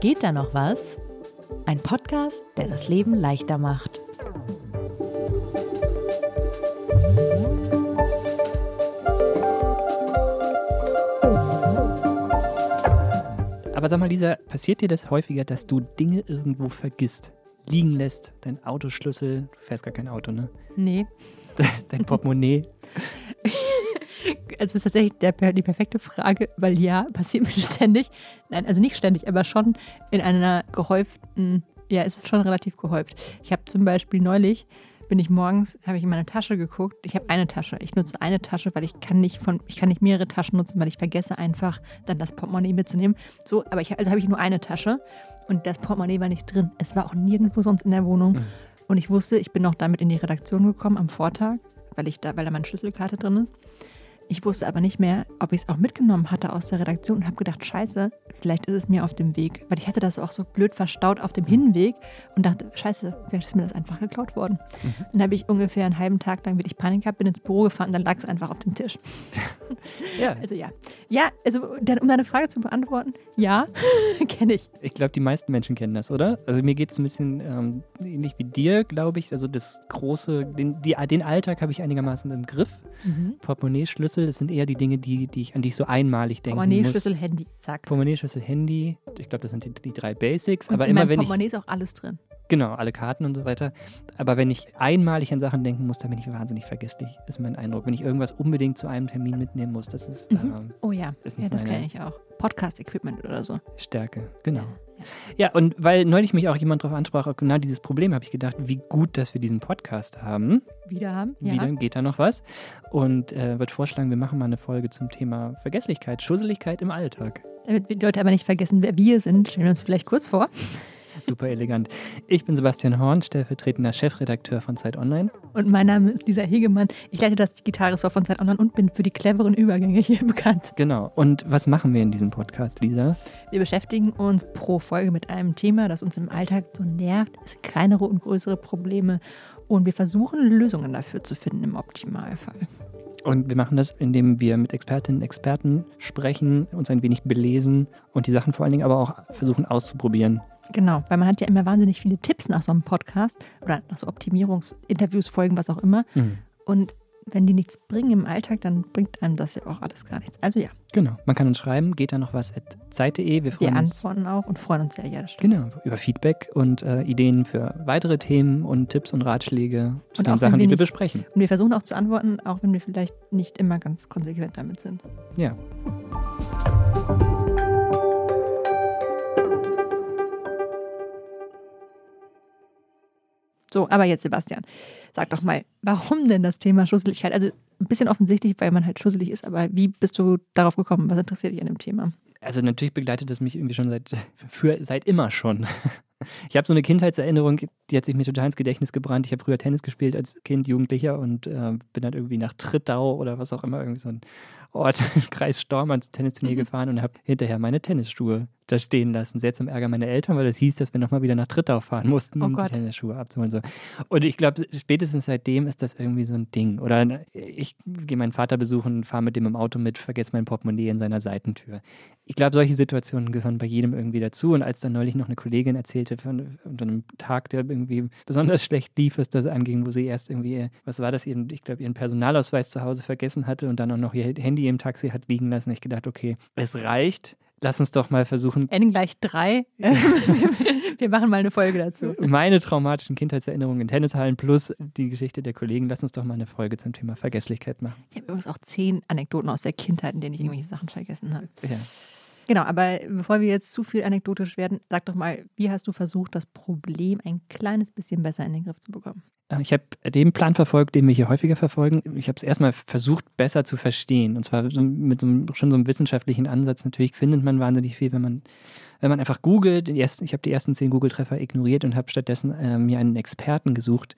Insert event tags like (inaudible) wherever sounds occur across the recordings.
Geht da noch was? Ein Podcast, der das Leben leichter macht. Aber sag mal, Lisa, passiert dir das häufiger, dass du Dinge irgendwo vergisst? Liegen lässt, dein Autoschlüssel, du fährst gar kein Auto, ne? Nee. (laughs) Dein Portemonnaie. Es ist tatsächlich der, die perfekte Frage, weil ja, passiert mir (laughs) ständig. Nein, also nicht ständig, aber schon in einer gehäuften, ja, es ist schon relativ gehäuft. Ich habe zum Beispiel neulich, bin ich morgens, habe ich in meine Tasche geguckt. Ich habe eine Tasche. Ich nutze eine Tasche, weil ich kann nicht von, ich kann nicht mehrere Taschen nutzen, weil ich vergesse einfach dann das Portemonnaie mitzunehmen. So, aber ich, also habe ich nur eine Tasche und das Portemonnaie war nicht drin. Es war auch nirgendwo sonst in der Wohnung. Mhm. Und ich wusste, ich bin noch damit in die Redaktion gekommen am Vortag, weil ich da, weil da meine Schlüsselkarte drin ist. Ich wusste aber nicht mehr, ob ich es auch mitgenommen hatte aus der Redaktion und habe gedacht, scheiße, vielleicht ist es mir auf dem Weg. Weil ich hatte das auch so blöd verstaut auf dem Hinweg und dachte, scheiße, vielleicht ist mir das einfach geklaut worden. Mhm. Dann habe ich ungefähr einen halben Tag lang wirklich Panik gehabt, bin ins Büro gefahren und dann lag es einfach auf dem Tisch. (laughs) Ja, Also ja. Ja, also dann, um deine Frage zu beantworten, ja, (laughs) kenne ich. ich glaube, die meisten Menschen kennen das, oder? Also mir geht es ein bisschen ähm, ähnlich wie dir, glaube ich. Also das große, den, die, den Alltag habe ich einigermaßen im Griff. Portemonnaie, Schlüssel, das sind eher die Dinge, die, die ich, an die ich so einmalig Portemonnaie, muss. Schlüssel, Handy, zack. Portemonnaie, Schlüssel, Handy. Ich glaube, das sind die, die drei Basics. Und aber immer wenn ich Portemonnaie ist auch alles drin. Genau, alle Karten und so weiter. Aber wenn ich einmalig an Sachen denken muss, dann bin ich wahnsinnig vergesslich, ist mein Eindruck. Wenn ich irgendwas unbedingt zu einem Termin mitnehmen muss, das ist Mhm. ähm, Oh ja, Ist ja, nicht das meine- kenne ich auch. Podcast-Equipment oder so. Stärke, genau. Ja, und weil neulich mich auch jemand darauf ansprach, auch genau dieses Problem, habe ich gedacht, wie gut, dass wir diesen Podcast haben. Wieder haben? Ja. Wieder geht da noch was. Und äh, würde vorschlagen, wir machen mal eine Folge zum Thema Vergesslichkeit, Schusseligkeit im Alltag. Damit wir die Leute aber nicht vergessen, wer wir sind, stellen wir uns vielleicht kurz vor. Super elegant. Ich bin Sebastian Horn, stellvertretender Chefredakteur von Zeit Online. Und mein Name ist Lisa Hegemann. Ich leite das Gitarressort von Zeit Online und bin für die cleveren Übergänge hier bekannt. Genau. Und was machen wir in diesem Podcast, Lisa? Wir beschäftigen uns pro Folge mit einem Thema, das uns im Alltag so nervt. Es sind kleinere und größere Probleme. Und wir versuchen, Lösungen dafür zu finden im Optimalfall. Und wir machen das, indem wir mit Expertinnen und Experten sprechen, uns ein wenig belesen und die Sachen vor allen Dingen aber auch versuchen auszuprobieren. Genau, weil man hat ja immer wahnsinnig viele Tipps nach so einem Podcast oder nach so Optimierungsinterviews, Folgen, was auch immer. Mhm. Und wenn die nichts bringen im Alltag, dann bringt einem das ja auch alles gar nichts. Also ja, Genau. Man kann uns schreiben, geht da noch was at zeit.de. Wir wir freuen uns antworten auch und freuen uns sehr. Ja, das stimmt. genau, über Feedback und äh, Ideen für weitere Themen und Tipps und Ratschläge zu Und den Sachen, wir die wir nicht- besprechen. Und wir versuchen auch zu antworten, auch wenn wir vielleicht nicht immer ganz konsequent damit sind. Ja. So, aber jetzt Sebastian, sag doch mal, warum denn das Thema Schusseligkeit? Also ein bisschen offensichtlich, weil man halt schusselig ist, aber wie bist du darauf gekommen? Was interessiert dich an dem Thema? Also natürlich begleitet das mich irgendwie schon seit, für, seit immer schon. Ich habe so eine Kindheitserinnerung, die hat sich mir total ins Gedächtnis gebrannt. Ich habe früher Tennis gespielt als Kind, Jugendlicher und äh, bin dann irgendwie nach Trittau oder was auch immer, irgendwie so ein Ort im Kreis Storm ans Tennisturnier Mhm. gefahren und habe hinterher meine Tennisschuhe da stehen lassen. Sehr zum Ärger meiner Eltern, weil das hieß, dass wir nochmal wieder nach Trittau fahren mussten, Oh um Gott. die Tennisschuhe abzuholen. So. Und ich glaube, spätestens seitdem ist das irgendwie so ein Ding. Oder ich gehe meinen Vater besuchen, fahre mit dem im Auto mit, vergesse mein Portemonnaie in seiner Seitentür. Ich glaube, solche Situationen gehören bei jedem irgendwie dazu. Und als dann neulich noch eine Kollegin erzählte von, von einem Tag, der irgendwie besonders schlecht lief, was das anging, wo sie erst irgendwie, was war das, ich glaube, ihren Personalausweis zu Hause vergessen hatte und dann auch noch ihr Handy im Taxi hat liegen lassen. Ich gedacht, okay, es reicht. Lass uns doch mal versuchen, N gleich drei. (laughs) (laughs) wir machen mal eine Folge dazu. meine traumatischen Kindheitserinnerungen in Tennishallen plus die Geschichte der Kollegen. Lass uns doch mal eine Folge zum Thema Vergesslichkeit machen. Ich habe übrigens auch zehn Anekdoten aus der Kindheit, in denen ich irgendwelche Sachen vergessen habe. Ja. Genau, aber bevor wir jetzt zu viel anekdotisch werden, sag doch mal, wie hast du versucht, das Problem ein kleines bisschen besser in den Griff zu bekommen? Äh, Ich habe den Plan verfolgt, den wir hier häufiger verfolgen. Ich habe es erstmal versucht, besser zu verstehen. Und zwar mit so einem, schon so einem wissenschaftlichen Ansatz. Natürlich findet man wahnsinnig viel, wenn man, wenn man einfach googelt. Ich habe die ersten zehn Google-Treffer ignoriert und habe stattdessen äh, mir einen Experten gesucht,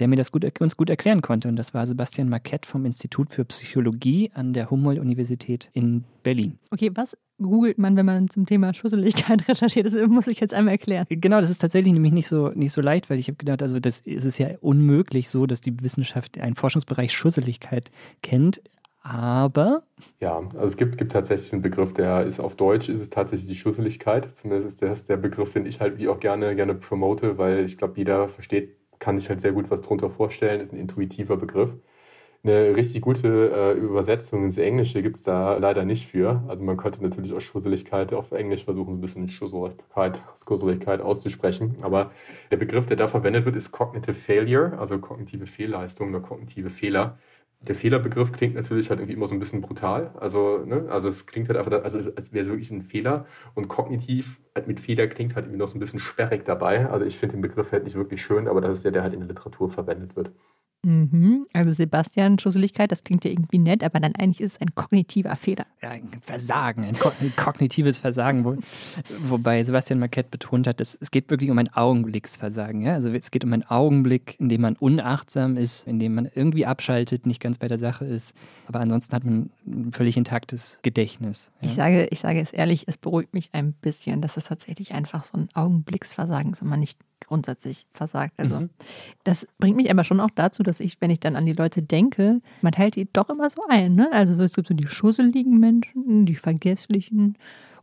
der mir das gut, uns gut erklären konnte. Und das war Sebastian Marquette vom Institut für Psychologie an der Humboldt-Universität in Berlin. Okay, was googelt man, wenn man zum Thema Schusseligkeit (laughs) recherchiert? Das muss ich jetzt einmal erklären. Genau, das ist tatsächlich nämlich nicht so, nicht so leicht, weil ich habe gedacht, also das ist es ja unmöglich so, dass die Wissenschaft einen Forschungsbereich Schusseligkeit kennt. Aber. Ja, also es gibt, gibt tatsächlich einen Begriff, der ist auf Deutsch, ist es tatsächlich die Schusseligkeit. Zumindest ist das der Begriff, den ich halt wie auch gerne, gerne promote, weil ich glaube, jeder versteht, kann sich halt sehr gut was drunter vorstellen, ist ein intuitiver Begriff. Eine richtig gute äh, Übersetzung ins Englische gibt es da leider nicht für. Also man könnte natürlich auch Schusseligkeit auf Englisch versuchen, ein bisschen Schusseligkeit, Schusseligkeit auszusprechen. Aber der Begriff, der da verwendet wird, ist Cognitive Failure, also kognitive Fehlleistung oder kognitive Fehler. Der Fehlerbegriff klingt natürlich halt irgendwie immer so ein bisschen brutal. Also, ne, also es klingt halt einfach, also es, als wäre es wirklich ein Fehler. Und kognitiv halt mit Fehler klingt halt irgendwie noch so ein bisschen sperrig dabei. Also ich finde den Begriff halt nicht wirklich schön, aber das ist ja der halt in der Literatur verwendet wird. Mhm. Also Sebastian, Schusseligkeit, das klingt ja irgendwie nett, aber dann eigentlich ist es ein kognitiver Fehler. Ja, ein Versagen, ein kognitives Versagen, wo, wobei Sebastian Marquette betont hat, dass es geht wirklich um ein Augenblicksversagen. Ja? Also es geht um einen Augenblick, in dem man unachtsam ist, in dem man irgendwie abschaltet, nicht ganz bei der Sache ist, aber ansonsten hat man ein völlig intaktes Gedächtnis. Ja? Ich, sage, ich sage es ehrlich, es beruhigt mich ein bisschen, dass es tatsächlich einfach so ein Augenblicksversagen ist und man nicht grundsätzlich versagt. Also mhm. das bringt mich aber schon auch dazu, dass ich, wenn ich dann an die Leute denke, man teilt die doch immer so ein. Ne? Also es gibt so die schusseligen Menschen, die vergesslichen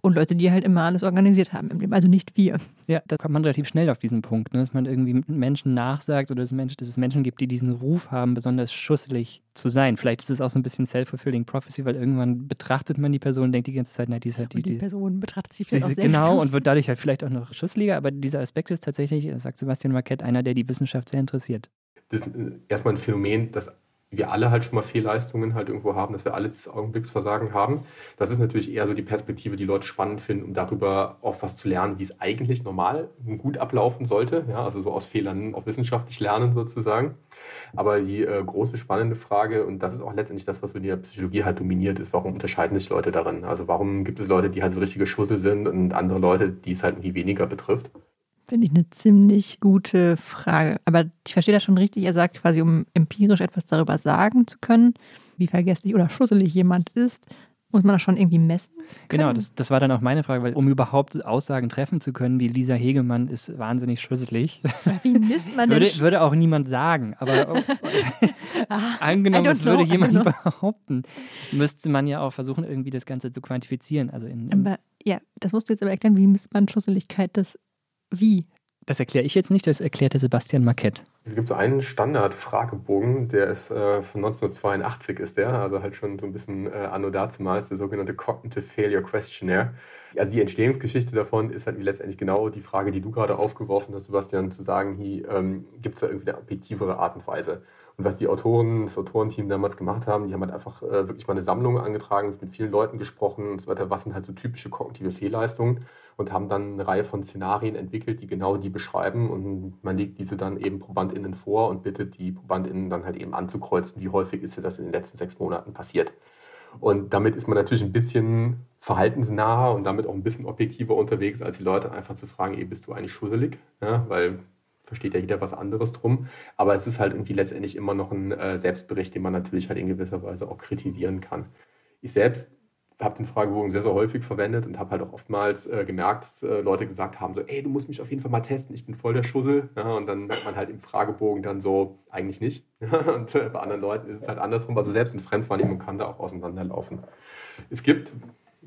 und Leute, die halt immer alles organisiert haben im Leben, also nicht wir. Ja, da kommt man relativ schnell auf diesen Punkt, ne? dass man irgendwie Menschen nachsagt oder dass, Menschen, dass es Menschen gibt, die diesen Ruf haben, besonders schusselig zu sein. Vielleicht ist es auch so ein bisschen self-fulfilling prophecy, weil irgendwann betrachtet man die Person und denkt die ganze Zeit, na, die ist halt die, die, die Person betrachtet sich vielleicht auch selbst. Genau, und wird dadurch halt vielleicht auch noch schusseliger, aber dieser Aspekt ist tatsächlich, sagt Sebastian Marquette, einer, der die Wissenschaft sehr interessiert. Das ist erstmal ein Phänomen, das wir alle halt schon mal Fehlleistungen halt irgendwo haben, dass wir alle das Augenblicksversagen haben. Das ist natürlich eher so die Perspektive, die Leute spannend finden, um darüber auch was zu lernen, wie es eigentlich normal gut ablaufen sollte. Ja, also so aus Fehlern auch wissenschaftlich lernen sozusagen. Aber die äh, große spannende Frage, und das ist auch letztendlich das, was in der Psychologie halt dominiert, ist, warum unterscheiden sich Leute darin? Also warum gibt es Leute, die halt so richtige Schussel sind und andere Leute, die es halt irgendwie weniger betrifft? Finde ich eine ziemlich gute Frage. Aber ich verstehe das schon richtig. Er sagt quasi, um empirisch etwas darüber sagen zu können, wie vergesslich oder schusselig jemand ist, muss man das schon irgendwie messen? Können? Genau, das, das war dann auch meine Frage, weil um überhaupt Aussagen treffen zu können, wie Lisa Hegemann ist wahnsinnig schusselig. Wie misst man (laughs) würde, würde auch niemand sagen, aber (laughs) oh, ah, (laughs) angenommen, es würde jemand behaupten, müsste man ja auch versuchen, irgendwie das Ganze zu quantifizieren. Also in, in aber ja, das musst du jetzt aber erklären, wie misst man Schusseligkeit des wie? Das erkläre ich jetzt nicht, das erklärt der Sebastian Marquette. Es gibt so einen Standard-Fragebogen, der ist äh, von 1982 ist der, also halt schon so ein bisschen äh, anno dazumals, der sogenannte Cognitive Failure Questionnaire. Also die Entstehungsgeschichte davon ist halt letztendlich genau die Frage, die du gerade aufgeworfen hast, Sebastian, zu sagen, ähm, gibt es da irgendwie eine objektivere Art und Weise. Und was die Autoren, das Autorenteam damals gemacht haben, die haben halt einfach äh, wirklich mal eine Sammlung angetragen, mit vielen Leuten gesprochen und so weiter, was sind halt so typische kognitive Fehlleistungen und haben dann eine Reihe von Szenarien entwickelt, die genau die beschreiben und man legt diese dann eben ProbandInnen vor und bittet die ProbandInnen dann halt eben anzukreuzen, wie häufig ist das in den letzten sechs Monaten passiert. Und damit ist man natürlich ein bisschen verhaltensnaher und damit auch ein bisschen objektiver unterwegs, als die Leute einfach zu fragen, ey, bist du eigentlich schusselig? Ja, weil versteht ja jeder was anderes drum. Aber es ist halt irgendwie letztendlich immer noch ein äh, Selbstbericht, den man natürlich halt in gewisser Weise auch kritisieren kann. Ich selbst habe den Fragebogen sehr, sehr häufig verwendet und habe halt auch oftmals äh, gemerkt, dass äh, Leute gesagt haben, so, ey, du musst mich auf jeden Fall mal testen, ich bin voll der Schussel. Ja, und dann merkt man halt im Fragebogen dann so, eigentlich nicht. (laughs) und äh, bei anderen Leuten ist es halt andersrum. Also selbst in Fremdwahrnehmung kann da auch auseinanderlaufen. Es gibt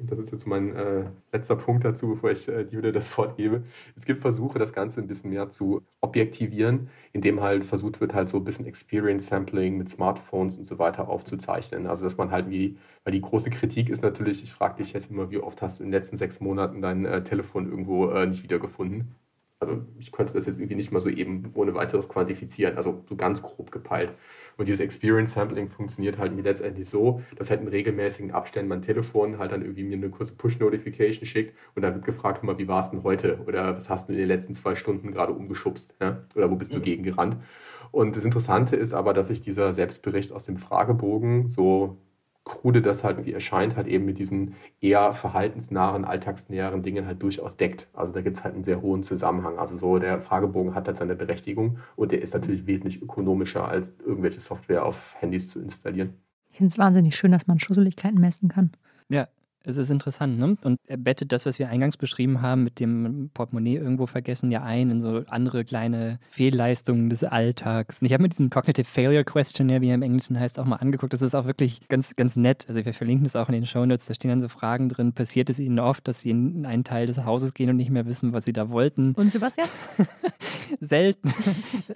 das ist jetzt mein äh, letzter Punkt dazu, bevor ich äh, wieder das Wort gebe. Es gibt Versuche, das Ganze ein bisschen mehr zu objektivieren, indem halt versucht wird, halt so ein bisschen Experience Sampling mit Smartphones und so weiter aufzuzeichnen. Also dass man halt wie, weil die große Kritik ist natürlich, ich frage dich jetzt immer, wie oft hast du in den letzten sechs Monaten dein äh, Telefon irgendwo äh, nicht wiedergefunden? Also ich könnte das jetzt irgendwie nicht mal so eben ohne weiteres quantifizieren, also so ganz grob gepeilt. Und dieses Experience Sampling funktioniert halt mir letztendlich so, dass halt in regelmäßigen Abständen mein Telefon halt dann irgendwie mir eine kurze Push-Notification schickt und dann wird gefragt, mal, wie war es denn heute? Oder was hast du in den letzten zwei Stunden gerade umgeschubst? Ja? Oder wo bist du mhm. gegen gerannt? Und das Interessante ist aber, dass sich dieser Selbstbericht aus dem Fragebogen so krude das halt wie erscheint, halt eben mit diesen eher verhaltensnahen, alltagsnäheren Dingen halt durchaus deckt. Also da gibt es halt einen sehr hohen Zusammenhang. Also so der Fragebogen hat halt seine Berechtigung und der ist natürlich wesentlich ökonomischer, als irgendwelche Software auf Handys zu installieren. Ich finde es wahnsinnig schön, dass man Schusseligkeiten messen kann. Ja, Es ist interessant, ne? Und er bettet das, was wir eingangs beschrieben haben, mit dem Portemonnaie irgendwo vergessen, ja ein in so andere kleine Fehlleistungen des Alltags. Und ich habe mir diesen Cognitive Failure Questionnaire, wie er im Englischen heißt, auch mal angeguckt. Das ist auch wirklich ganz, ganz nett. Also wir verlinken das auch in den Show Notes. Da stehen dann so Fragen drin. Passiert es Ihnen oft, dass Sie in einen Teil des Hauses gehen und nicht mehr wissen, was Sie da wollten? Und Sebastian? (laughs) Selten.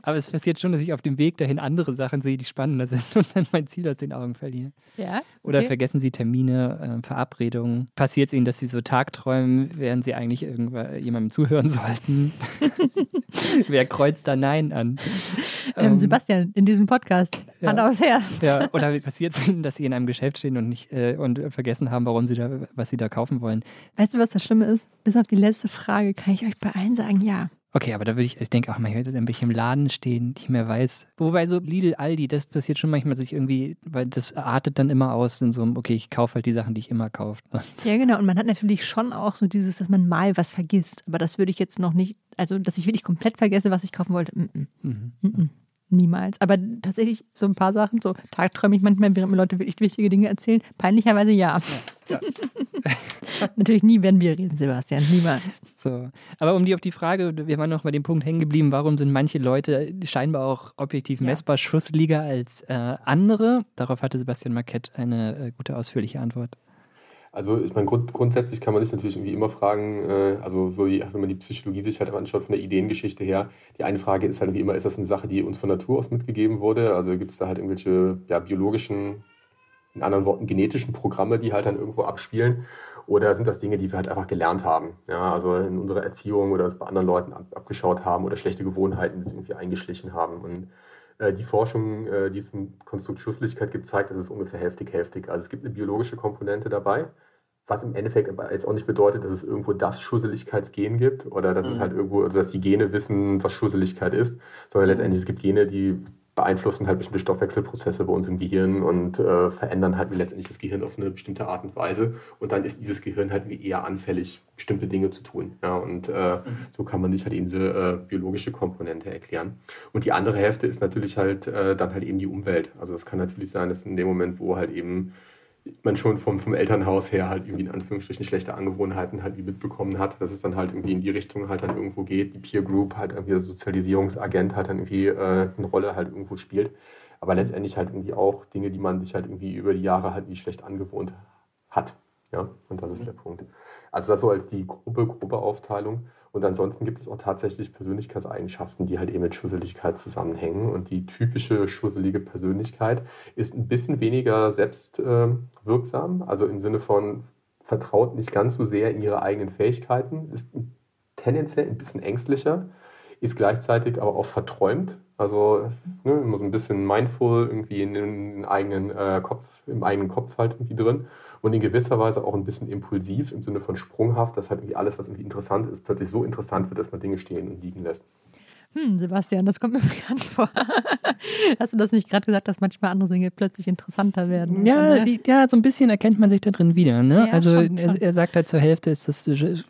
Aber es passiert schon, dass ich auf dem Weg dahin andere Sachen sehe, die spannender sind und dann mein Ziel aus den Augen verliere. Ja. Oder okay. vergessen Sie Termine, äh, Verabredungen? Passiert es Ihnen, dass Sie so Tagträumen, während Sie eigentlich irgendwann jemandem zuhören sollten? (laughs) Wer kreuzt da Nein an? Ähm, Sebastian, in diesem Podcast, ja. Hand aufs Herz. Ja, (laughs) oder passiert es Ihnen, dass Sie in einem Geschäft stehen und nicht äh, und vergessen haben, warum Sie da, was Sie da kaufen wollen? Weißt du, was das Schlimme ist? Bis auf die letzte Frage kann ich euch bei allen sagen, ja. Okay, aber da würde ich, ich denke auch mal, dann will ich im Laden stehen, nicht mehr weiß. Wobei so Lidl, Aldi, das passiert schon manchmal sich irgendwie, weil das artet dann immer aus in so einem, okay, ich kaufe halt die Sachen, die ich immer kaufe. (laughs) Ja, genau. Und man hat natürlich schon auch so dieses, dass man mal was vergisst. Aber das würde ich jetzt noch nicht, also dass ich wirklich komplett vergesse, was ich kaufen wollte. Mm -mm. Mhm. Mm Niemals. Aber tatsächlich so ein paar Sachen, so tagträume ich manchmal, während mir Leute wirklich wichtige Dinge erzählen. Peinlicherweise ja. ja. (laughs) ja. Natürlich nie werden wir reden, Sebastian. Niemals. So. Aber um die auf die Frage, wir waren noch bei dem Punkt hängen geblieben, warum sind manche Leute scheinbar auch objektiv ja. messbar schussliger als äh, andere? Darauf hatte Sebastian Marquette eine äh, gute, ausführliche Antwort. Also ich meine, grund, grundsätzlich kann man sich natürlich irgendwie immer fragen, äh, also so die, wenn man die Psychologie sich halt anschaut von der Ideengeschichte her, die eine Frage ist halt wie immer, ist das eine Sache, die uns von Natur aus mitgegeben wurde? Also gibt es da halt irgendwelche ja, biologischen, in anderen Worten genetischen Programme, die halt dann irgendwo abspielen? Oder sind das Dinge, die wir halt einfach gelernt haben? Ja, also in unserer Erziehung oder das bei anderen Leuten ab, abgeschaut haben oder schlechte Gewohnheiten, die irgendwie eingeschlichen haben. Und die Forschung, äh, die es im Konstrukt Schusslichkeit gibt, zeigt, dass es ungefähr hälftig-hälftig. Also es gibt eine biologische Komponente dabei, was im Endeffekt aber jetzt auch nicht bedeutet, dass es irgendwo das Schusseligkeitsgen gibt oder dass mhm. es halt irgendwo, also dass die Gene wissen, was Schusseligkeit ist, sondern letztendlich es gibt Gene, die beeinflussen halt bestimmte Stoffwechselprozesse bei uns im Gehirn und äh, verändern halt letztendlich das Gehirn auf eine bestimmte Art und Weise. Und dann ist dieses Gehirn halt wie eher anfällig, bestimmte Dinge zu tun. Ja, und äh, mhm. so kann man sich halt eben diese äh, biologische Komponente erklären. Und die andere Hälfte ist natürlich halt äh, dann halt eben die Umwelt. Also es kann natürlich sein, dass in dem Moment, wo halt eben man schon vom, vom Elternhaus her halt irgendwie in Anführungsstrichen schlechte Angewohnheiten halt mitbekommen hat, dass es dann halt irgendwie in die Richtung halt dann irgendwo geht, die Peer Group halt irgendwie der Sozialisierungsagent halt dann irgendwie äh, eine Rolle halt irgendwo spielt. Aber letztendlich halt irgendwie auch Dinge, die man sich halt irgendwie über die Jahre halt wie schlecht angewohnt hat. Ja, und das ist der Punkt. Also das so als die Gruppe, Gruppeaufteilung. Und ansonsten gibt es auch tatsächlich Persönlichkeitseigenschaften, die halt eben mit Schusseligkeit zusammenhängen. Und die typische schusselige Persönlichkeit ist ein bisschen weniger selbstwirksam, äh, also im Sinne von vertraut nicht ganz so sehr in ihre eigenen Fähigkeiten, ist tendenziell ein bisschen ängstlicher, ist gleichzeitig aber auch verträumt. Also ne, immer so ein bisschen mindful irgendwie in den eigenen äh, Kopf, im eigenen Kopf halt irgendwie drin und in gewisser Weise auch ein bisschen impulsiv im Sinne von sprunghaft, dass halt irgendwie alles, was irgendwie interessant ist, plötzlich so interessant wird, dass man Dinge stehen und liegen lässt. Hm, Sebastian, das kommt mir (laughs) bekannt vor. Hast du das nicht gerade gesagt, dass manchmal andere Dinge plötzlich interessanter werden? Ja, die, ja, so ein bisschen erkennt man sich da drin wieder. Ne? Ja, also er, er, sagt halt zur Hälfte ist das,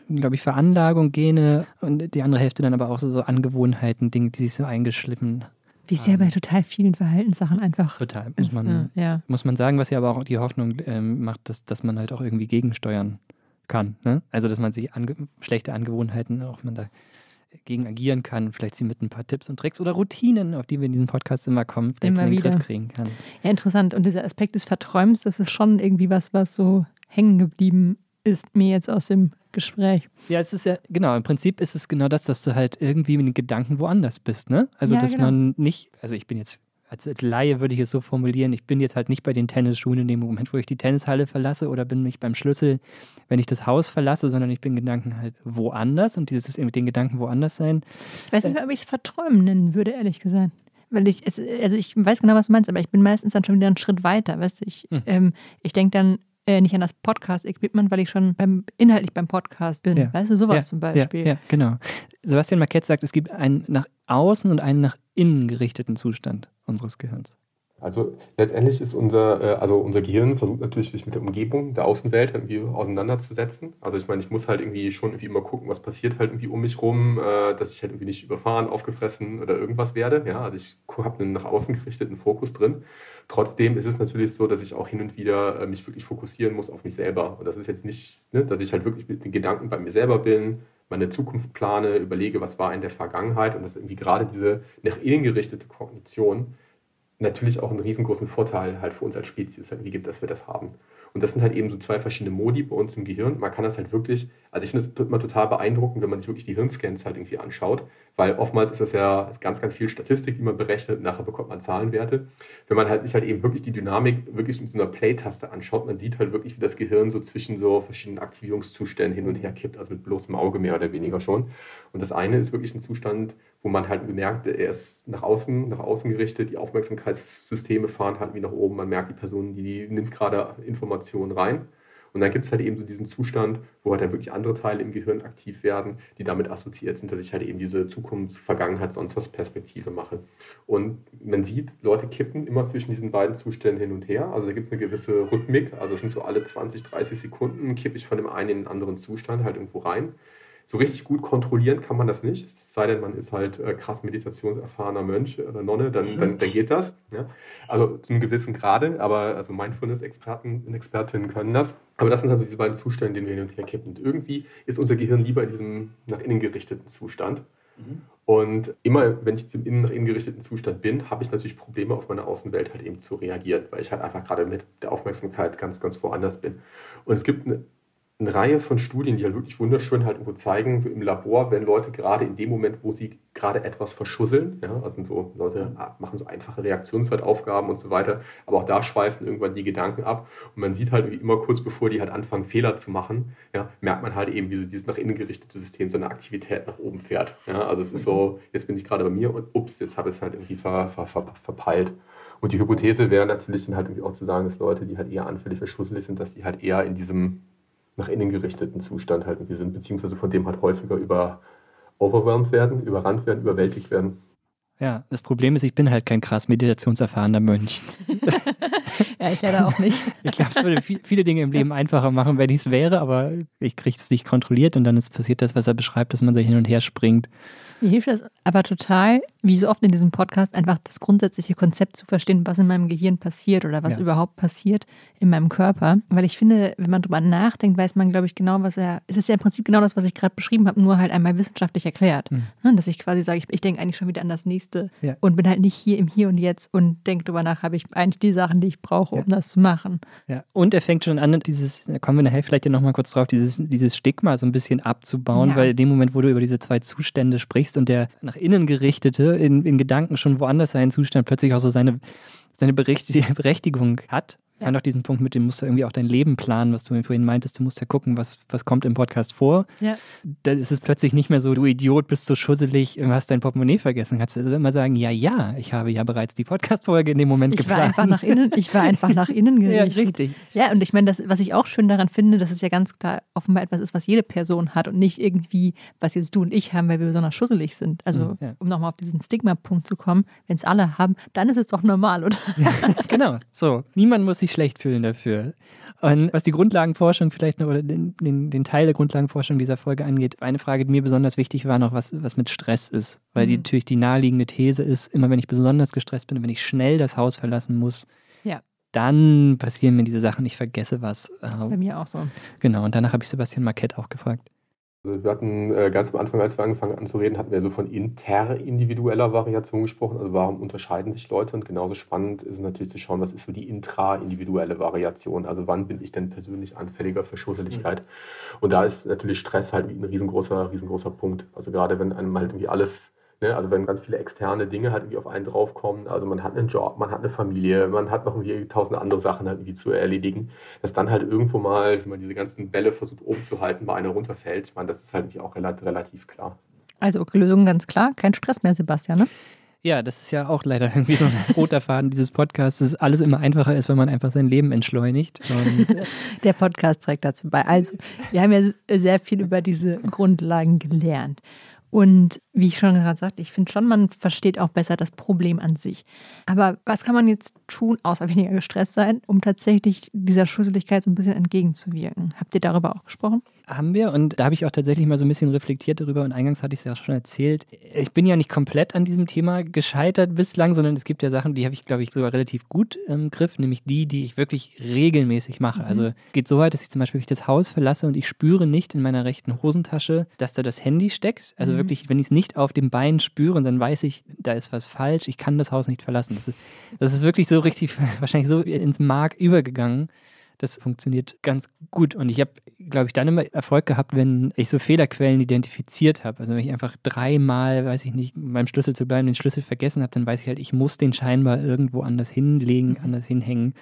glaube ich, Veranlagung, Gene und die andere Hälfte dann aber auch so, so Angewohnheiten, Dinge, die sich so eingeschliffen wie es ja bei total vielen Verhaltenssachen einfach Total, muss, ist, man, ja. muss man sagen, was ja aber auch die Hoffnung ähm, macht, dass, dass man halt auch irgendwie gegensteuern kann. Ne? Also, dass man sich ange schlechte Angewohnheiten, auch wenn man da gegen agieren kann, vielleicht sie mit ein paar Tipps und Tricks oder Routinen, auf die wir in diesem Podcast immer kommen, vielleicht immer in den wieder. Griff kriegen kann. Ja, interessant. Und dieser Aspekt des Verträumens, das ist schon irgendwie was, was so hängen geblieben ist mir jetzt aus dem Gespräch. Ja, es ist ja, genau, im Prinzip ist es genau das, dass du halt irgendwie mit den Gedanken woanders bist, ne? Also, ja, dass genau. man nicht, also ich bin jetzt, als, als Laie würde ich es so formulieren, ich bin jetzt halt nicht bei den Tennisschuhen in dem Moment, wo ich die Tennishalle verlasse oder bin nicht beim Schlüssel, wenn ich das Haus verlasse, sondern ich bin Gedanken halt woanders und dieses mit den Gedanken woanders sein. Ich weiß nicht mehr, ob ich es Verträumen nennen würde, ehrlich gesagt weil ich, also ich weiß genau, was du meinst, aber ich bin meistens dann schon wieder einen Schritt weiter, weißt du, ich, hm. ähm, ich denke dann, äh, nicht an das Podcast-Equipment, weil ich schon beim, inhaltlich beim Podcast bin. Ja. Weißt du, sowas ja, zum Beispiel. Ja, ja, genau. Sebastian Marquette sagt, es gibt einen nach außen und einen nach innen gerichteten Zustand unseres Gehirns. Also letztendlich ist unser, äh, also unser Gehirn versucht natürlich sich mit der Umgebung, der Außenwelt irgendwie auseinanderzusetzen. Also ich meine, ich muss halt irgendwie schon irgendwie immer gucken, was passiert halt irgendwie um mich rum, äh, dass ich halt irgendwie nicht überfahren, aufgefressen oder irgendwas werde. Ja, also ich habe einen nach außen gerichteten Fokus drin. Trotzdem ist es natürlich so, dass ich auch hin und wieder äh, mich wirklich fokussieren muss auf mich selber. Und das ist jetzt nicht, ne, dass ich halt wirklich mit den Gedanken bei mir selber bin, meine Zukunft plane, überlege, was war in der Vergangenheit und dass irgendwie gerade diese nach innen gerichtete Kognition natürlich auch einen riesengroßen Vorteil halt für uns als Spezies irgendwie gibt, dass wir das haben. Und das sind halt eben so zwei verschiedene Modi bei uns im Gehirn. Man kann das halt wirklich, also ich finde es immer total beeindruckend, wenn man sich wirklich die Hirnscans halt irgendwie anschaut, weil oftmals ist das ja ganz, ganz viel Statistik, die man berechnet, nachher bekommt man Zahlenwerte. Wenn man halt sich halt eben wirklich die Dynamik wirklich mit so einer Play-Taste anschaut, man sieht halt wirklich, wie das Gehirn so zwischen so verschiedenen Aktivierungszuständen hin und her kippt, also mit bloßem Auge mehr oder weniger schon. Und das eine ist wirklich ein Zustand, wo man halt bemerkt, er ist nach außen, nach außen gerichtet, die Aufmerksamkeitssysteme fahren halt wie nach oben, man merkt, die Person, die nimmt gerade Informationen rein. Und dann gibt es halt eben so diesen Zustand, wo halt dann wirklich andere Teile im Gehirn aktiv werden, die damit assoziiert sind, dass ich halt eben diese Zukunfts-, Vergangenheit, sonst was Perspektive mache. Und man sieht, Leute kippen immer zwischen diesen beiden Zuständen hin und her. Also da gibt es eine gewisse Rhythmik. Also es sind so alle 20, 30 Sekunden kippe ich von dem einen in den anderen Zustand halt irgendwo rein. So richtig gut kontrollieren kann man das nicht, es sei denn, man ist halt äh, krass meditationserfahrener Mönch oder Nonne, dann, dann, dann geht das. Ja? Also zu einem gewissen Grade, aber also Mindfulness-Experten und Expertinnen können das. Aber das sind also diese beiden Zustände, in denen wir hin und her kippen. Und irgendwie ist unser Gehirn lieber in diesem nach innen gerichteten Zustand. Mhm. Und immer, wenn ich im innen nach innen gerichteten Zustand bin, habe ich natürlich Probleme, auf meine Außenwelt halt eben zu reagieren, weil ich halt einfach gerade mit der Aufmerksamkeit ganz, ganz woanders bin. Und es gibt eine eine Reihe von Studien, die halt wirklich wunderschön halt irgendwo zeigen, so im Labor, wenn Leute gerade in dem Moment, wo sie gerade etwas verschusseln, ja, also so Leute machen so einfache Reaktionszeitaufgaben und so weiter, aber auch da schweifen irgendwann die Gedanken ab und man sieht halt wie immer kurz bevor die halt anfangen Fehler zu machen, ja, merkt man halt eben, wie so dieses nach innen gerichtete System seine Aktivität nach oben fährt. Ja, also es ist so, jetzt bin ich gerade bei mir und ups, jetzt habe ich es halt irgendwie ver, ver, ver, verpeilt. Und die Hypothese wäre natürlich dann halt irgendwie auch zu sagen, dass Leute, die halt eher anfällig für schusselig sind, dass die halt eher in diesem nach innen gerichteten Zustand halt irgendwie sind, beziehungsweise von dem halt häufiger über overwhelmed werden, überrannt werden, überwältigt werden. Ja, das Problem ist, ich bin halt kein krass meditationserfahrener Mönch. (laughs) (laughs) ja, ich leider auch nicht. (laughs) ich glaube, es würde viel, viele Dinge im Leben einfacher machen, wenn ich es wäre, aber ich kriege es nicht kontrolliert und dann ist passiert das, was er beschreibt, dass man so hin und her springt. Mir hilft das aber total, wie so oft in diesem Podcast, einfach das grundsätzliche Konzept zu verstehen, was in meinem Gehirn passiert oder was ja. überhaupt passiert in meinem Körper. Weil ich finde, wenn man drüber nachdenkt, weiß man, glaube ich, genau, was er. Es ist ja im Prinzip genau das, was ich gerade beschrieben habe, nur halt einmal wissenschaftlich erklärt. Mhm. Dass ich quasi sage, ich, ich denke eigentlich schon wieder an das nächste ja. und bin halt nicht hier im Hier und Jetzt und denke drüber nach, habe ich eigentlich die Sachen, die ich brauche, ja. um das zu machen. Ja, und er fängt schon an, dieses, da kommen wir nachher vielleicht ja nochmal kurz drauf, dieses, dieses Stigma so ein bisschen abzubauen, weil in dem Moment, wo du über diese zwei Zustände sprichst und der nach innen gerichtete, in, in Gedanken schon woanders sein Zustand plötzlich auch so seine, seine (laughs) Berechtigung hat, ja. fand auch diesen Punkt mit dem musst du irgendwie auch dein Leben planen, was du vorhin meintest, du musst ja gucken, was, was kommt im Podcast vor. Ja. Dann ist es plötzlich nicht mehr so, du Idiot, bist so schusselig, hast dein Portemonnaie vergessen. Kannst du also immer sagen, ja, ja, ich habe ja bereits die Podcast-Folge in dem Moment ich geplant. War einfach nach innen, ich war einfach nach innen (laughs) gerichtet. ja, richtig. Ja, und ich meine, das, was ich auch schön daran finde, dass es ja ganz klar offenbar etwas ist, was jede Person hat und nicht irgendwie, was jetzt du und ich haben, weil wir besonders schusselig sind. Also, mhm, ja. um nochmal auf diesen Stigma-Punkt zu kommen, wenn es alle haben, dann ist es doch normal, oder? (laughs) Genau, so. Niemand muss sich schlecht fühlen dafür. Und was die Grundlagenforschung vielleicht noch oder den, den, den, Teil der Grundlagenforschung dieser Folge angeht, eine Frage, die mir besonders wichtig war, noch was, was mit Stress ist. Weil mhm. die natürlich die naheliegende These ist, immer wenn ich besonders gestresst bin und wenn ich schnell das Haus verlassen muss, ja. dann passieren mir diese Sachen, ich vergesse was. Bei mir auch so. Genau, und danach habe ich Sebastian Marquette auch gefragt. Also wir hatten äh, ganz am Anfang, als wir angefangen haben zu reden, hatten wir so von interindividueller Variation gesprochen. Also warum unterscheiden sich Leute? Und genauso spannend ist natürlich zu schauen, was ist so die intraindividuelle Variation. Also wann bin ich denn persönlich anfälliger für Schusseligkeit? Mhm. Und da ist natürlich Stress halt ein riesengroßer, riesengroßer Punkt. Also gerade wenn einem halt irgendwie alles Ne? Also wenn ganz viele externe Dinge halt irgendwie auf einen draufkommen, also man hat einen Job, man hat eine Familie, man hat noch irgendwie tausend andere Sachen halt irgendwie zu erledigen, dass dann halt irgendwo mal, wenn man diese ganzen Bälle versucht oben zu halten, bei einer runterfällt. Ich meine, das ist halt irgendwie auch relativ klar. Also Lösung ganz klar, kein Stress mehr, Sebastian, ne? Ja, das ist ja auch leider irgendwie so ein (laughs) roter Faden dieses Podcasts, dass alles immer einfacher ist, wenn man einfach sein Leben entschleunigt. (laughs) Der Podcast trägt dazu bei. Also, wir haben ja sehr viel über diese Grundlagen gelernt. Und wie ich schon gerade sagte, ich finde schon, man versteht auch besser das Problem an sich. Aber was kann man jetzt tun, außer weniger gestresst sein, um tatsächlich dieser Schusseligkeit so ein bisschen entgegenzuwirken? Habt ihr darüber auch gesprochen? Haben wir und da habe ich auch tatsächlich mal so ein bisschen reflektiert darüber und eingangs hatte ich es ja schon erzählt. Ich bin ja nicht komplett an diesem Thema gescheitert bislang, sondern es gibt ja Sachen, die habe ich, glaube ich, sogar relativ gut im Griff, nämlich die, die ich wirklich regelmäßig mache. Mhm. Also geht so weit, dass ich zum Beispiel das Haus verlasse und ich spüre nicht in meiner rechten Hosentasche, dass da das Handy steckt. Also mhm. wirklich, wenn ich es nicht auf dem Bein spüre, dann weiß ich, da ist was falsch, ich kann das Haus nicht verlassen. Das ist, das ist wirklich so richtig, (laughs) wahrscheinlich so ins Mark übergegangen. Das funktioniert ganz gut. Und ich habe, glaube ich, dann immer Erfolg gehabt, wenn ich so Fehlerquellen identifiziert habe. Also wenn ich einfach dreimal, weiß ich nicht, beim Schlüssel zu bleiben, den Schlüssel vergessen habe, dann weiß ich halt, ich muss den scheinbar irgendwo anders hinlegen, mhm. anders hinhängen,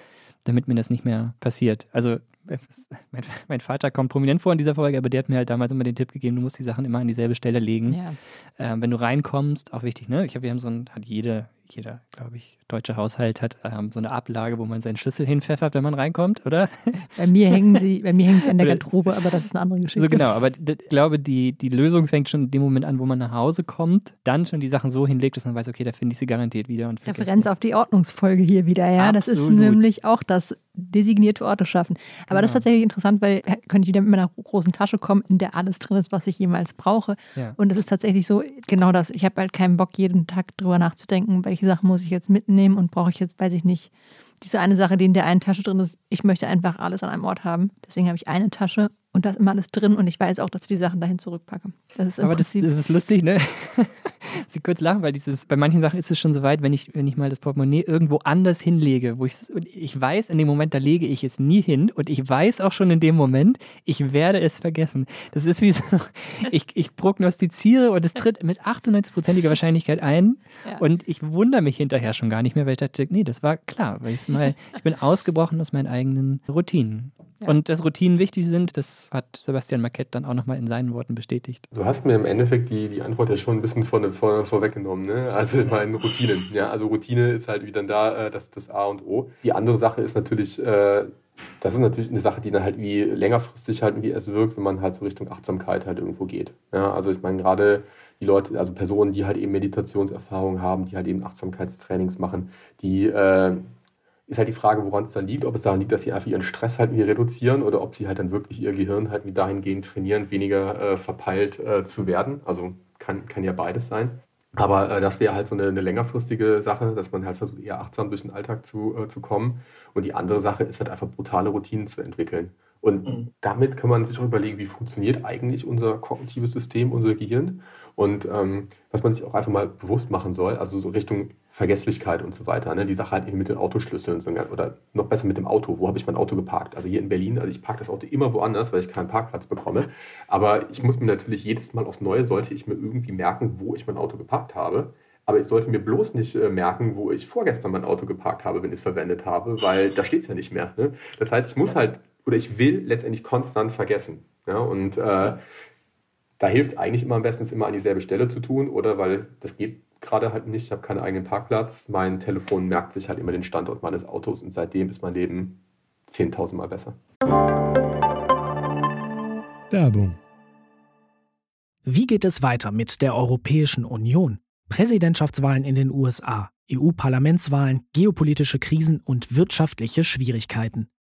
damit mir das nicht mehr passiert. Also mein, mein, Vater kommt prominent vor in dieser Folge, aber der hat mir halt damals immer den Tipp gegeben, du musst die Sachen immer an dieselbe Stelle legen. Ja. Ähm, wenn du reinkommst, auch wichtig, ne? Ich habe, wir haben so ein, hat jede, jeder, glaube ich, deutsche Haushalt hat ähm, so eine Ablage, wo man seinen Schlüssel hinpfeffert, wenn man reinkommt, oder? (laughs) Bei mir hängen sie, bei mir hängen sie an der Garderobe, aber das ist eine andere Geschichte. So genau, aber ich glaube, die, die Lösung fängt schon in dem Moment an, wo man nach Hause kommt, dann schon die Sachen so hinlegt, dass man weiß, okay, da finde ich sie garantiert wieder. Und Referenz auf die Ordnungsfolge hier wieder, ja. Absolut. Das ist nämlich auch das designierte Orte schaffen. Aber genau. das ist tatsächlich interessant, weil könnte ich wieder mit einer großen Tasche kommen, in der alles drin ist, was ich jemals brauche. Ja. Und es ist tatsächlich so, genau das. Ich habe halt keinen Bock, jeden Tag drüber nachzudenken, welche Sachen muss ich jetzt mitnehmen und brauche ich jetzt, weiß ich nicht, diese eine Sache, die in der einen Tasche drin ist. Ich möchte einfach alles an einem Ort haben. Deswegen habe ich eine Tasche und da ist immer alles drin und ich weiß auch, dass ich die Sachen dahin zurückpacke. Das ist Aber das, das, ist lustig, ne? (laughs) Sie kurz lachen, weil dieses, bei manchen Sachen ist es schon so weit, wenn ich, wenn ich mal das Portemonnaie irgendwo anders hinlege, wo ich und ich weiß, in dem Moment, da lege ich es nie hin und ich weiß auch schon in dem Moment, ich werde es vergessen. Das ist wie so, (laughs) ich, ich prognostiziere und es tritt mit 98-prozentiger Wahrscheinlichkeit ein ja. und ich wundere mich hinterher schon gar nicht mehr, weil ich dachte, nee, das war klar, weil ich mal, ich bin ausgebrochen aus meinen eigenen Routinen. Und dass Routinen wichtig sind, das hat Sebastian Marquette dann auch nochmal in seinen Worten bestätigt. Du hast mir im Endeffekt die, die Antwort ja schon ein bisschen vor, vor, vorweggenommen. Ne? Also in meinen Routinen. Ja, also Routine ist halt wieder da äh, das, das A und O. Die andere Sache ist natürlich, äh, das ist natürlich eine Sache, die dann halt wie längerfristig halt wie es wirkt, wenn man halt so Richtung Achtsamkeit halt irgendwo geht. Ja, also ich meine gerade die Leute, also Personen, die halt eben Meditationserfahrung haben, die halt eben Achtsamkeitstrainings machen, die äh, ist halt die Frage, woran es dann liegt. Ob es daran liegt, dass sie einfach ihren Stress halt irgendwie reduzieren oder ob sie halt dann wirklich ihr Gehirn halt dahingehend trainieren, weniger äh, verpeilt äh, zu werden. Also kann, kann ja beides sein. Aber äh, das wäre halt so eine, eine, längerfristige Sache, dass man halt versucht, eher achtsam durch den Alltag zu, äh, zu kommen. Und die andere Sache ist halt einfach brutale Routinen zu entwickeln. Und mhm. damit kann man sich auch überlegen, wie funktioniert eigentlich unser kognitives System, unser Gehirn. Und ähm, was man sich auch einfach mal bewusst machen soll, also so Richtung Vergesslichkeit und so weiter. Ne? Die Sache halt mit den Autoschlüsseln oder noch besser mit dem Auto. Wo habe ich mein Auto geparkt? Also hier in Berlin, also ich parke das Auto immer woanders, weil ich keinen Parkplatz bekomme. Aber ich muss mir natürlich jedes Mal aufs Neue, sollte ich mir irgendwie merken, wo ich mein Auto geparkt habe. Aber ich sollte mir bloß nicht äh, merken, wo ich vorgestern mein Auto geparkt habe, wenn ich es verwendet habe, weil da steht es ja nicht mehr. Ne? Das heißt, ich muss halt, oder ich will letztendlich konstant vergessen. Ja? Und äh, da hilft eigentlich immer am besten, es immer an dieselbe Stelle zu tun, oder weil das geht gerade halt nicht, ich habe keinen eigenen Parkplatz. Mein Telefon merkt sich halt immer den Standort meines Autos und seitdem ist mein Leben 10.000 Mal besser. Werbung. Wie geht es weiter mit der Europäischen Union? Präsidentschaftswahlen in den USA, EU-Parlamentswahlen, geopolitische Krisen und wirtschaftliche Schwierigkeiten.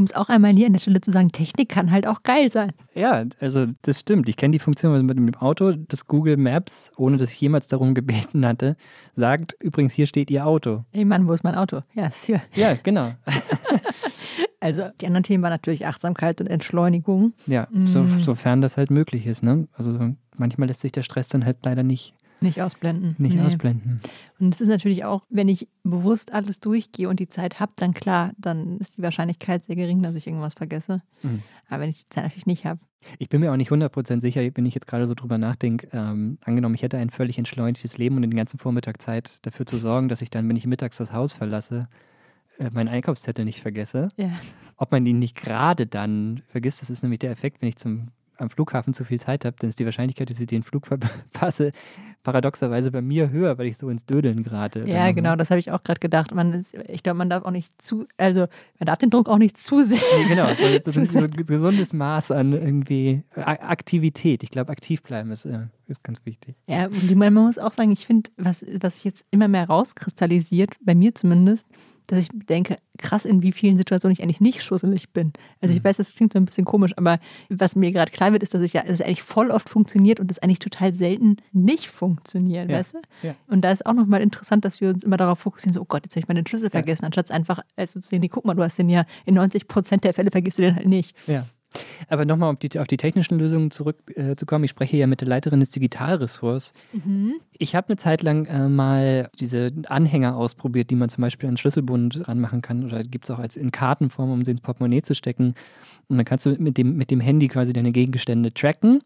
um es auch einmal hier an der Stelle zu sagen, Technik kann halt auch geil sein. Ja, also das stimmt. Ich kenne die Funktion mit dem Auto, das Google Maps, ohne dass ich jemals darum gebeten hatte, sagt übrigens, hier steht Ihr Auto. Ey Mann, wo ist mein Auto? Ja, ist hier. Ja, genau. (laughs) also die anderen Themen waren natürlich Achtsamkeit und Entschleunigung. Ja, so, mm. sofern das halt möglich ist. Ne? Also manchmal lässt sich der Stress dann halt leider nicht nicht ausblenden. Nicht nee. ausblenden. Und es ist natürlich auch, wenn ich bewusst alles durchgehe und die Zeit habe, dann klar, dann ist die Wahrscheinlichkeit sehr gering, dass ich irgendwas vergesse. Mhm. Aber wenn ich die Zeit natürlich nicht habe. Ich bin mir auch nicht 100% sicher, wenn ich jetzt gerade so drüber nachdenke, ähm, angenommen, ich hätte ein völlig entschleunigtes Leben und den ganzen Vormittag Zeit dafür zu sorgen, dass ich dann, wenn ich mittags das Haus verlasse, äh, meinen Einkaufszettel nicht vergesse, Ja. ob man ihn nicht gerade dann vergisst. Das ist nämlich der Effekt, wenn ich zum, am Flughafen zu viel Zeit habe, dann ist die Wahrscheinlichkeit, dass ich den Flug verpasse, paradoxerweise bei mir höher, weil ich so ins Dödeln gerate. Ja, Ähm, genau, das habe ich auch gerade gedacht. Man ist, ich glaube, man darf auch nicht zu, also man darf den Druck auch nicht zu sehr. Nee, genau, (laughs) so, so, so ein gesundes Maß an irgendwie Aktivität. Ich glaube, aktiv bleiben ist, äh, ist ganz wichtig. Ja, man muss auch sagen, ich finde, was, was sich jetzt immer mehr rauskristallisiert, bei mir zumindest, dass ich denke, krass, in wie vielen Situationen ich eigentlich nicht schusselig bin. Also ich weiß, das klingt so ein bisschen komisch, aber was mir gerade klar wird, ist, dass ich ja, dass es eigentlich voll oft funktioniert und es eigentlich total selten nicht funktioniert, Ja, weißt du? ja. Und da ist auch nochmal interessant, dass wir uns immer darauf fokussieren, so, oh Gott, jetzt habe ich meinen Schlüssel vergessen, anstatt einfach, also zu sehen, nee, guck mal, du hast den ja in 90 Prozent der Fälle vergisst du den halt nicht. Ja. Aber nochmal auf die, auf die technischen Lösungen zurückzukommen. Äh, ich spreche ja mit der Leiterin des Digitalressorts. Ich habe eine Zeit lang äh, mal diese Anhänger ausprobiert, die man zum Beispiel an Schlüsselbund ranmachen kann oder gibt es auch als in Kartenform, um sie ins Portemonnaie zu stecken. Und dann kannst du mit dem, mit dem Handy quasi deine Gegenstände tracken.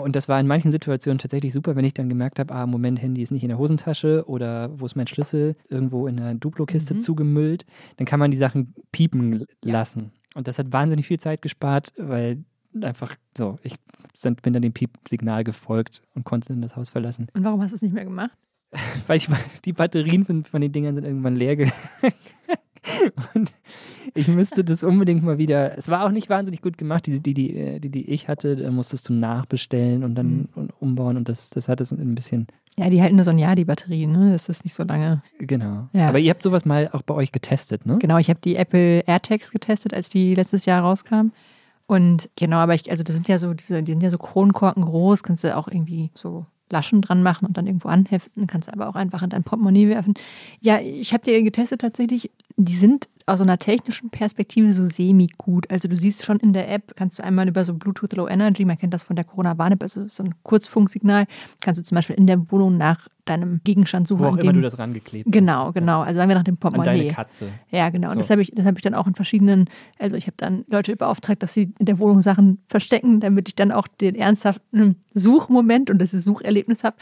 Und das war in manchen Situationen tatsächlich super, wenn ich dann gemerkt habe, ah, Moment, Handy ist nicht in der Hosentasche oder wo ist mein Schlüssel irgendwo in der Duplo-Kiste zugemüllt. Dann kann man die Sachen piepen lassen. Und das hat wahnsinnig viel Zeit gespart, weil einfach so, ich sind, bin dann dem Piep-Signal gefolgt und konnte dann das Haus verlassen. Und warum hast du es nicht mehr gemacht? (laughs) Weil ich die Batterien von, von den Dingern sind irgendwann leer gegangen. (laughs) (laughs) Und ich müsste das unbedingt mal wieder. Es war auch nicht wahnsinnig gut gemacht. Die, die, die, äh, die, die ich hatte, da musstest du nachbestellen und dann und umbauen. Und das, das hat es ein bisschen. Ja, die halten nur so ein Jahr, die Batterien, ne? Das ist nicht so lange. Genau. Ja. Aber ihr habt sowas mal auch bei euch getestet, ne? Genau, ich habe die Apple AirTags getestet, als die letztes Jahr rauskamen. Und genau, aber ich, also das sind ja so, diese, die sind ja so Kronkorken groß, kannst du auch irgendwie so Laschen dran machen und dann irgendwo anheften, kannst aber auch einfach in dein Portemonnaie werfen. Ja, ich habe die getestet tatsächlich, die sind aus einer technischen Perspektive so semi-gut. Also du siehst schon in der App, kannst du einmal über so Bluetooth Low Energy, man kennt das von der Corona-Warn-App, also so ein Kurzfunksignal, kannst du zum Beispiel in der Wohnung nach deinem Gegenstand suchen. Wo auch an immer du das rangeklebt hast. Genau, genau. Also sagen wir nach dem An Portemonnaie. deine Katze. Ja, genau. Und So. das habe ich, das hab ich dann auch in verschiedenen, also ich habe dann Leute beauftragt, dass sie in der Wohnung Sachen verstecken, damit ich dann auch den ernsthaften Suchmoment und das Sucherlebnis habe.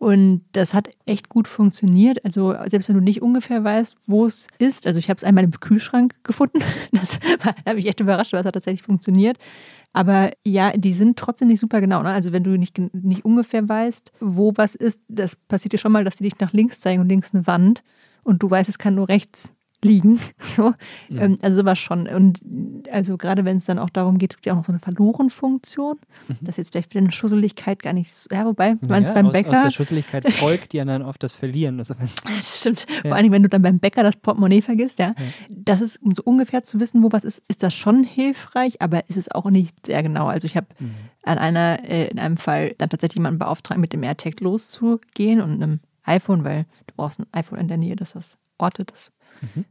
Und das hat echt gut funktioniert. Also selbst wenn du nicht ungefähr weißt, wo es ist. Also ich habe es einmal im Kühlschrank gefunden. (laughs) Das war- da habe ich echt überrascht, weil es hat tatsächlich funktioniert. Aber ja, die sind trotzdem nicht super genau. Ne? Also wenn du nicht, nicht ungefähr weißt, wo was ist, das passiert dir schon mal, dass die dich nach links zeigen und links eine Wand und du weißt, es kann nur rechts liegen. (laughs) So. Ähm, also sowas schon. Und also gerade wenn es dann auch darum geht, es gibt ja auch noch so eine Verloren-Funktion. Das ist jetzt vielleicht für eine Schusseligkeit gar nicht so. Ja, wobei, du meinst Ja, beim aus, Aus Bäcker. der Schusseligkeit (laughs) folgt ja dann oft das Verlieren. Das, Stimmt. Vor allem, wenn du dann beim Bäcker das Portemonnaie vergisst, ja. Das ist, um so ungefähr zu wissen, wo was ist, ist das schon hilfreich, aber ist es auch nicht sehr genau. Also ich habe an einer, äh, in einem Fall dann tatsächlich jemanden beauftragt, mit dem AirTag loszugehen und einem iPhone, weil du brauchst ein iPhone in der Nähe, das das ortet. Das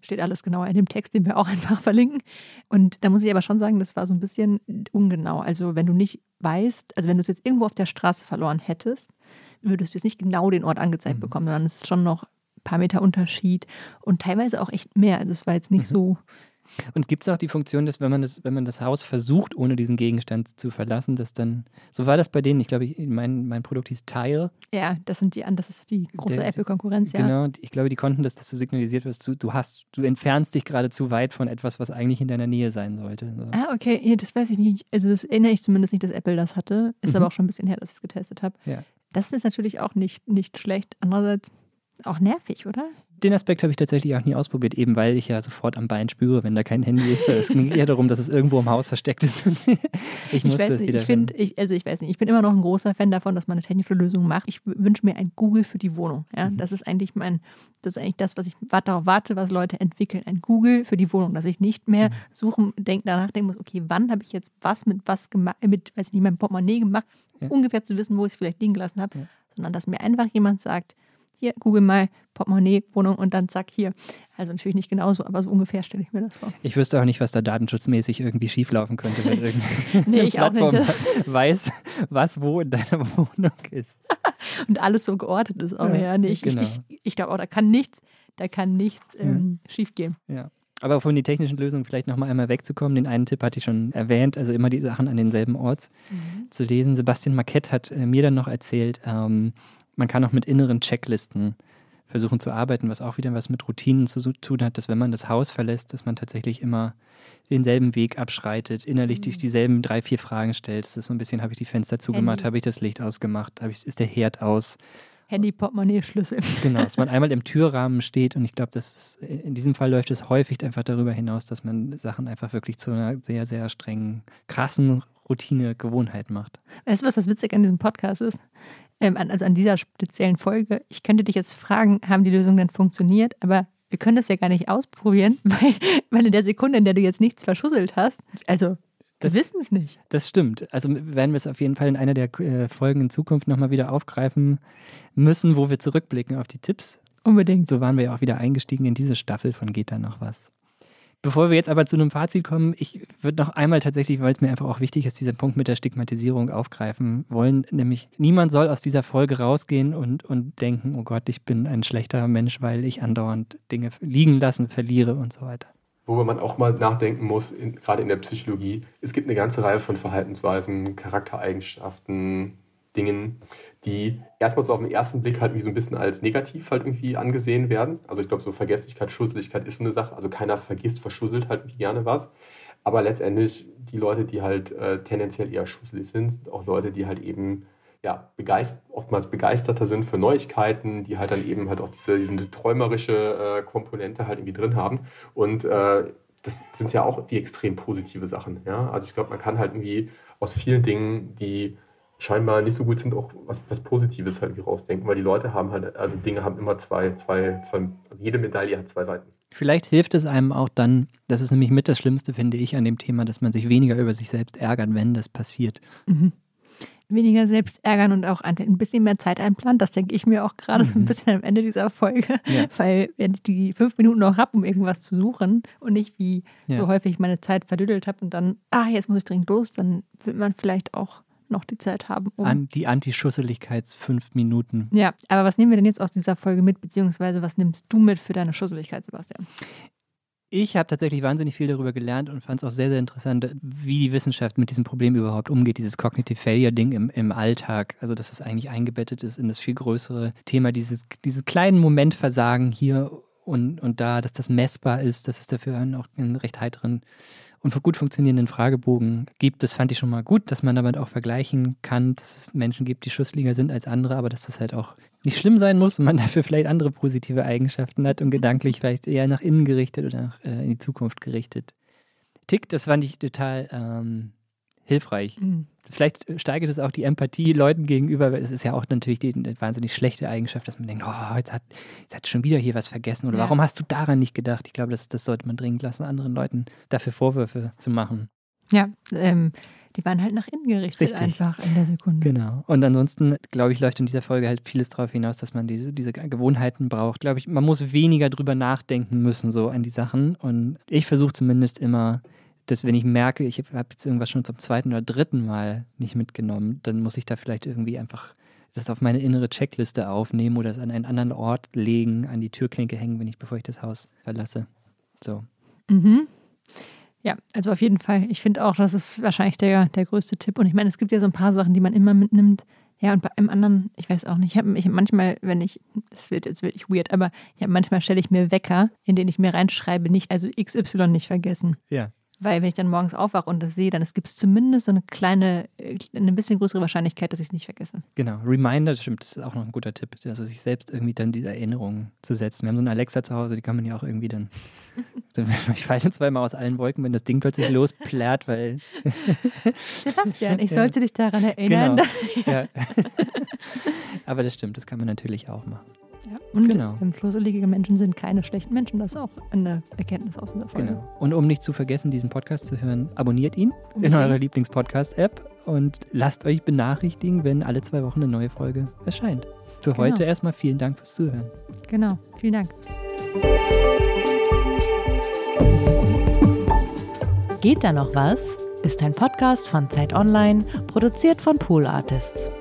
steht alles genauer in dem Text, den wir auch (laughs) einfach verlinken. Und da muss ich aber schon sagen, das war so ein bisschen ungenau. Also wenn du nicht weißt, also wenn du es jetzt irgendwo auf der Straße verloren hättest, würdest du jetzt nicht genau den Ort angezeigt bekommen, sondern es ist schon noch ein paar Meter Unterschied und teilweise auch echt mehr. Also es war jetzt nicht so. Und gibt es auch die Funktion, dass wenn man das, wenn man das Haus versucht, ohne diesen Gegenstand zu verlassen, dass dann, so war das bei denen, ich glaube, ich, mein, mein Produkt hieß Tile. Ja, das sind die an, das ist die große Apple-Konkurrenz, ja. Genau, ich glaube, die konnten das, dass du signalisiert wirst, du, du hast, du entfernst dich gerade zu weit von etwas, was eigentlich in deiner Nähe sein sollte. So. Ah, okay, ja, das weiß ich nicht. Also das erinnere ich zumindest nicht, dass Apple das hatte. Ist aber auch schon ein bisschen her, dass ich es getestet habe. Ja. Das ist natürlich auch nicht, nicht schlecht. Andererseits auch nervig, oder? Den Aspekt habe ich tatsächlich auch nie ausprobiert, eben weil ich ja sofort am Bein spüre, wenn da kein Handy ist. Es ging eher darum, dass es irgendwo im Haus versteckt ist. (laughs) ich Ich musste weiß es nicht, wieder ich finde, ich, also ich weiß nicht, ich bin immer noch ein großer Fan davon, dass man eine technische Lösung macht. Ich wünsche mir ein Google für die Wohnung. Ja? Mhm. Das ist eigentlich mein, das ist eigentlich das, was ich darauf warte, was Leute entwickeln. Ein Google für die Wohnung, dass ich nicht Mhm. mehr suchen, denk, danach denken muss, okay, wann habe ich jetzt was mit was gemacht, mit, weiß ich nicht, meinem Portemonnaie gemacht, Ja. ungefähr zu wissen, wo ich es vielleicht liegen gelassen habe, Ja. sondern dass mir einfach jemand sagt, hier, google mal Portemonnaie, Wohnung und dann zack, hier. Also natürlich nicht genauso, aber so ungefähr stelle ich mir das vor. Ich wüsste auch nicht, was da datenschutzmäßig irgendwie schieflaufen könnte, wenn (laughs) irgendeine Nee, ich auch nicht. Plattform (laughs) weiß, was wo in deiner (laughs) Wohnung ist. und alles so geordnet ist. Aber Ja, ja, nee, ich, genau. ich, ich, ich glaube auch, da kann nichts, da kann nichts ähm, schiefgehen. Ja. Aber von den technischen Lösungen vielleicht nochmal einmal wegzukommen. Den einen Tipp hatte ich schon erwähnt, also immer die Sachen an denselben Ort zu lesen. Sebastian Marquette hat äh, mir dann noch erzählt, ähm, man kann auch mit inneren Checklisten versuchen zu arbeiten, was auch wieder was mit Routinen zu tun hat, dass wenn man das Haus verlässt, dass man tatsächlich immer denselben Weg abschreitet, innerlich mhm. dieselben drei, vier Fragen stellt. Das ist so ein bisschen, habe ich die Fenster zugemacht, habe ich das Licht ausgemacht, ich, ist der Herd aus? Handy, Portemonnaie, Schlüssel. (laughs) Genau, dass man einmal im Türrahmen steht und ich glaube, in diesem Fall läuft es häufig einfach darüber hinaus, dass man Sachen einfach wirklich zu einer sehr, sehr strengen, krassen Routine, Gewohnheit macht. Weißt du, was das Witzige an diesem Podcast ist? Ähm, also an dieser speziellen Folge. Ich könnte dich jetzt fragen, haben die Lösungen denn funktioniert? Aber wir können das ja gar nicht ausprobieren, (laughs) weil, weil in der Sekunde, in der du jetzt nichts verschusselt hast, also das, wir wissen es nicht. Das stimmt. Also werden wir es auf jeden Fall in einer der äh, Folgen in Zukunft nochmal wieder aufgreifen müssen, wo wir zurückblicken auf die Tipps. Unbedingt. So waren wir ja auch wieder eingestiegen in diese Staffel von Geht da noch was. Bevor wir jetzt aber zu einem Fazit kommen, ich würde noch einmal tatsächlich, weil es mir einfach auch wichtig ist, diesen Punkt mit der Stigmatisierung aufgreifen wollen. Nämlich, niemand soll aus dieser Folge rausgehen und, und denken, oh Gott, ich bin ein schlechter Mensch, weil ich andauernd Dinge liegen lassen, verliere und so weiter. Worüber man auch mal nachdenken muss, in, gerade in der Psychologie, es gibt eine ganze Reihe von Verhaltensweisen, Charaktereigenschaften, Dingen, die erstmal so auf den ersten Blick halt wie so ein bisschen als negativ halt irgendwie angesehen werden. Also ich glaube, so Vergesslichkeit, Schusseligkeit ist so eine Sache. Also keiner vergisst, verschusselt halt nicht gerne was. Aber letztendlich die Leute, die halt äh, tendenziell eher schusselig sind, sind auch Leute, die halt eben ja, begeist oftmals begeisterter sind für Neuigkeiten, die halt dann eben halt auch diese, diese träumerische äh, Komponente halt irgendwie drin haben. Und äh, das sind ja auch die extrem positive Sachen. Ja? Also ich glaube, man kann halt irgendwie aus vielen Dingen, die scheinbar nicht so gut sind, auch was, was Positives halt rausdenken, weil die Leute haben halt, also Dinge haben immer zwei, zwei, zwei, also jede Medaille hat zwei Seiten. Vielleicht hilft es einem auch dann, das ist nämlich mit das Schlimmste, finde ich, an dem Thema, dass man sich weniger über sich selbst ärgert, wenn das passiert. Mhm. Weniger selbst ärgern und auch ein bisschen mehr Zeit einplanen. Das denke ich mir auch gerade mhm. so ein mhm. bisschen am Ende dieser Folge. Ja. Weil wenn ich die fünf Minuten noch habe, um irgendwas zu suchen und nicht wie ja. so häufig meine Zeit verdüdelt habe und dann, ah, jetzt muss ich dringend los, dann wird man vielleicht auch noch die Zeit haben. Um An die Antischusseligkeits fünf Minuten. Ja, aber was nehmen wir denn jetzt aus dieser Folge mit, beziehungsweise was nimmst du mit für deine Schusseligkeit, Sebastian? Ich habe tatsächlich wahnsinnig viel darüber gelernt und fand es auch sehr, sehr interessant, wie die Wissenschaft mit diesem Problem überhaupt umgeht, dieses Cognitive Failure-Ding im, im Alltag. Also, dass es eigentlich eingebettet ist in das viel größere Thema, dieses, dieses kleinen Momentversagen hier und, und da, dass das messbar ist, dass es dafür auch einen recht heiteren und gut funktionierenden Fragebogen gibt. Das fand ich schon mal gut, dass man damit auch vergleichen kann, dass es Menschen gibt, die schussliger sind als andere, aber dass das halt auch nicht schlimm sein muss und man (laughs) dafür vielleicht andere positive Eigenschaften hat und gedanklich vielleicht eher nach innen gerichtet oder nach, äh, in die Zukunft gerichtet. Tick, das fand ich total ähm, hilfreich. Mhm. Vielleicht steigert es auch die Empathie Leuten gegenüber. Es ist ja auch natürlich die, eine wahnsinnig schlechte Eigenschaft, dass man denkt, oh, jetzt hat, jetzt hat schon wieder hier was vergessen oder ja. warum hast du daran nicht gedacht? Ich glaube, das, das sollte man dringend lassen, anderen Leuten dafür Vorwürfe zu machen. Ja, ähm, die waren halt nach innen gerichtet Richtig. einfach in der Sekunde. Genau. Und ansonsten, glaube ich, läuft in dieser Folge halt vieles darauf hinaus, dass man diese, diese Gewohnheiten braucht. Glaube ich, man muss weniger drüber nachdenken müssen, so an die Sachen. Und ich versuche zumindest immer dass wenn ich merke, ich habe jetzt irgendwas schon zum zweiten oder dritten Mal nicht mitgenommen, dann muss ich da vielleicht irgendwie einfach das auf meine innere Checkliste aufnehmen oder es an einen anderen Ort legen, an die Türklinke hängen, wenn ich, bevor ich das Haus verlasse. So. Mhm. Ja, also auf jeden Fall. Ich finde auch, das ist wahrscheinlich der, der größte Tipp. Und ich meine, es gibt ja so ein paar Sachen, die man immer mitnimmt. Ja, und bei einem anderen, ich weiß auch nicht, ich habe ich hab manchmal, wenn ich, das wird jetzt wirklich weird, aber ja, manchmal stelle ich mir Wecker, in denen ich mir reinschreibe, nicht, also XY nicht vergessen. Ja. Weil wenn ich dann morgens aufwache und das sehe, dann gibt es zumindest so eine kleine, äh, eine bisschen größere Wahrscheinlichkeit, dass ich es nicht vergesse. Genau, Reminder, das stimmt, das ist auch noch ein guter Tipp. Also sich selbst irgendwie dann diese Erinnerungen zu setzen. Wir haben so eine Alexa zu Hause, die kann man ja auch irgendwie dann. (laughs) ich falle zweimal aus allen Wolken, wenn das Ding plötzlich losplärt, weil. (laughs) Sebastian, ich sollte ja. dich daran erinnern. Genau. (laughs) Ja. Aber das stimmt, das kann man natürlich auch machen. Ja, und genau. flosselige Menschen sind keine schlechten Menschen. Das ist auch eine Erkenntnis aus dieser Folge. Genau. Und um nicht zu vergessen, diesen Podcast zu hören, abonniert ihn okay. in eurer Lieblingspodcast-App und lasst euch benachrichtigen, wenn alle zwei Wochen eine neue Folge erscheint. Für genau. heute erstmal vielen Dank fürs Zuhören. Genau, vielen Dank. Geht da noch was? Ist ein Podcast von Zeit Online, produziert von Pool Artists.